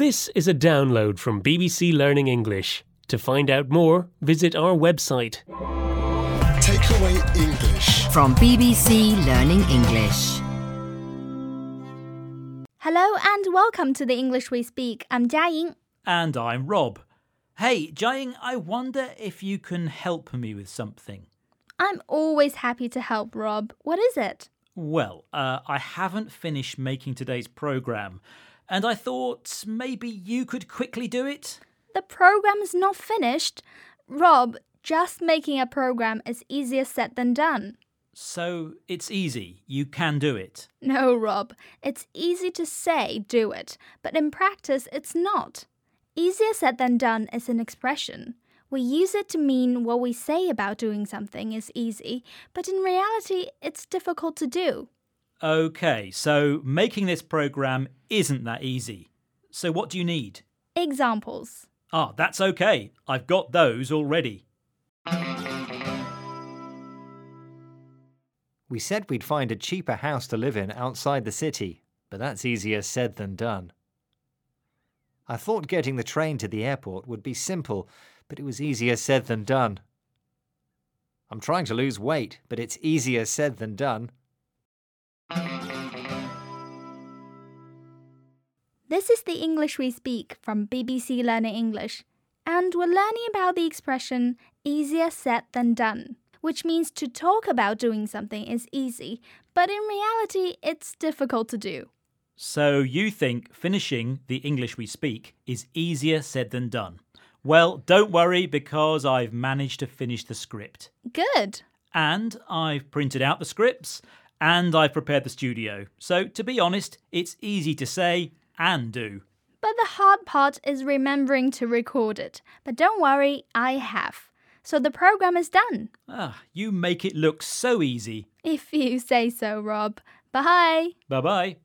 This is a download from BBC Learning English. To find out more, visit our website. Takeaway English. From BBC Learning English. Hello and welcome to the English we speak. I'm Jiaying. And I'm Rob. Hey, Jiaying, I wonder if you can help me with something. I'm always happy to help, Rob. What is it? Well, uh, I haven't finished making today's programme, and I thought maybe you could quickly do it? The program is not finished. Rob, just making a program is easier said than done. So it's easy. You can do it. No, Rob. It's easy to say do it, but in practice it's not. Easier said than done is an expression. We use it to mean what we say about doing something is easy, but in reality it's difficult to do. Okay, so making this program isn't that easy. So what do you need? Examples. Ah, that's okay. I've got those already. We said we'd find a cheaper house to live in outside the city, but that's easier said than done. I thought getting the train to the airport would be simple, but it was easier said than done. I'm trying to lose weight, but it's easier said than done. This is the English we speak from BBC Learning English, and we're learning about the expression easier said than done, which means to talk about doing something is easy, but in reality it's difficult to do. So you think finishing the English we speak is easier said than done? Well, don't worry because I've managed to finish the script. Good. And I've printed out the scripts and I've prepared the studio. So to be honest, it's easy to say and do. But the hard part is remembering to record it. But don't worry, I have. So the program is done. Ah, you make it look so easy. If you say so, Rob. Bye. Bye bye.